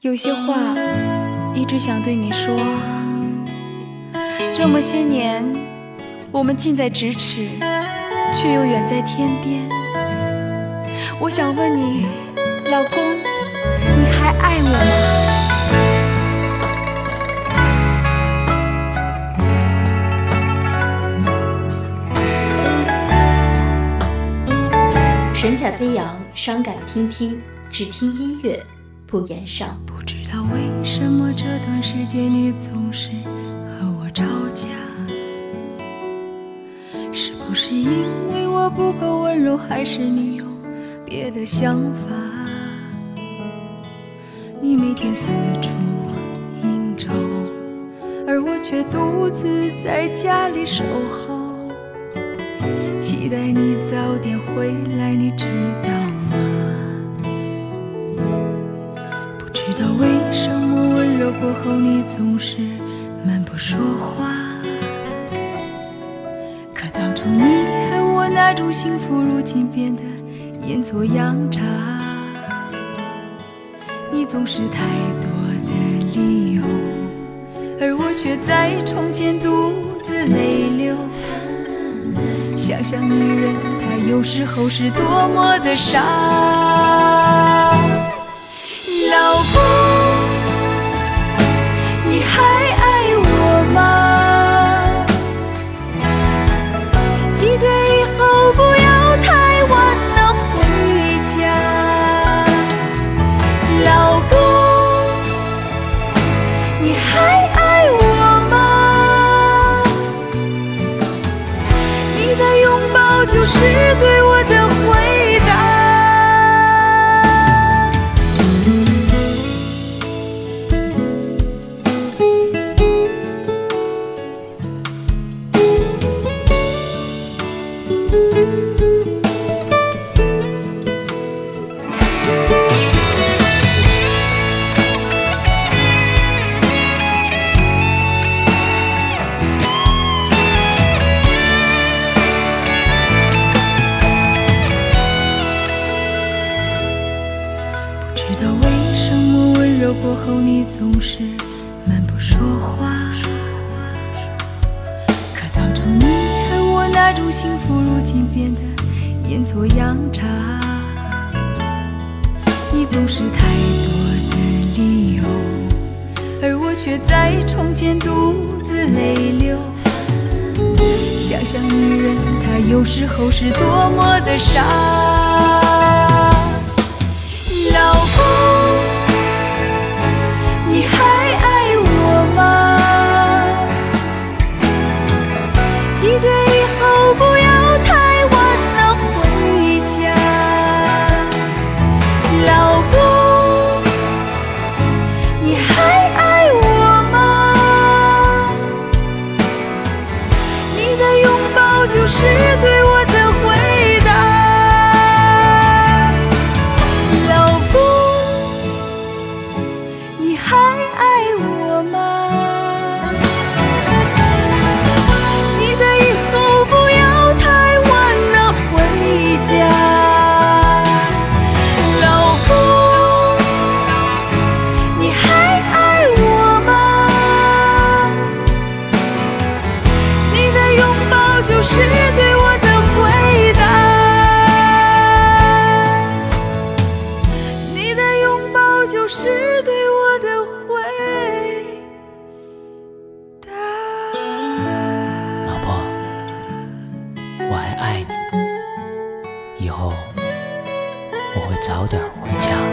有些话一直想对你说，这么些年，我们近在咫尺，却又远在天边。我想问你，老公，你还爱我吗？神采飞扬，伤感听听，只听音乐。不言少。不知道为什么这段时间你总是和我吵架，是不是因为我不够温柔，还是你有别的想法？你每天四处应酬，而我却独自在家里守候，期待你早点回来，你知道。过后你总是闷不说话，可当初你和我那种幸福，如今变得阴错阳差。你总是太多的理由，而我却在窗前独自泪流。想想女人，她有时候是多么的傻，老公。你还爱我吗？你的拥抱就是对我过后你总是闷不说话，可当初你和我那种幸福，如今变得阴错阳差。你总是太多的理由，而我却在窗前独自泪流。想想女人，她有时候是多么的傻，老公。是对我的回答。你的拥抱就是对我的回答老婆我还爱你。以后我会早点回家。